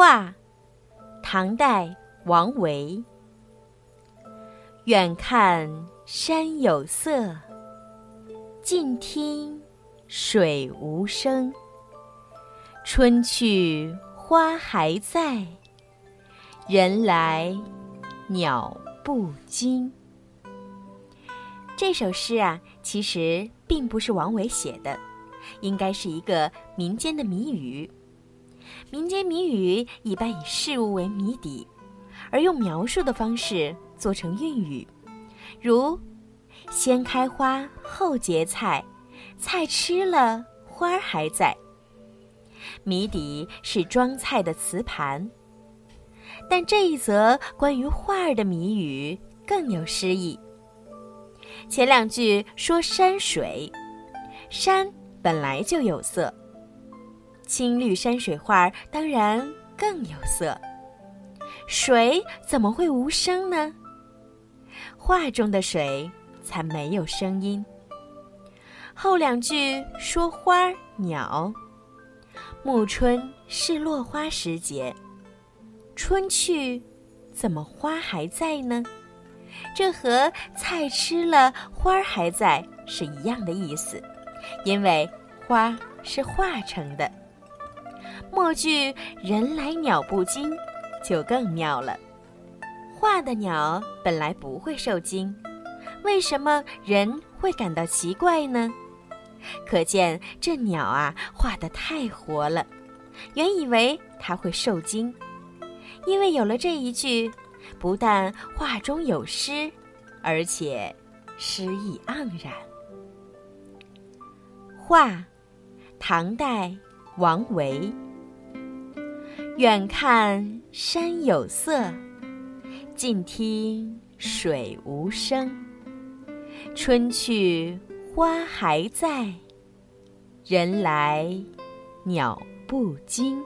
画，唐代王维。远看山有色，近听水无声。春去花还在，人来鸟不惊。这首诗啊，其实并不是王维写的，应该是一个民间的谜语。民间谜语一般以事物为谜底，而用描述的方式做成韵语，如“先开花后结菜，菜吃了花儿还在”。谜底是装菜的瓷盘，但这一则关于画儿的谜语更有诗意。前两句说山水，山本来就有色。青绿山水画当然更有色，水怎么会无声呢？画中的水才没有声音。后两句说花鸟，暮春是落花时节，春去，怎么花还在呢？这和菜吃了花还在是一样的意思，因为花是化成的。末句“人来鸟不惊”就更妙了。画的鸟本来不会受惊，为什么人会感到奇怪呢？可见这鸟啊画得太活了，原以为它会受惊，因为有了这一句，不但画中有诗，而且诗意盎然。画，唐代王维。远看山有色，近听水无声。春去花还在，人来鸟不惊。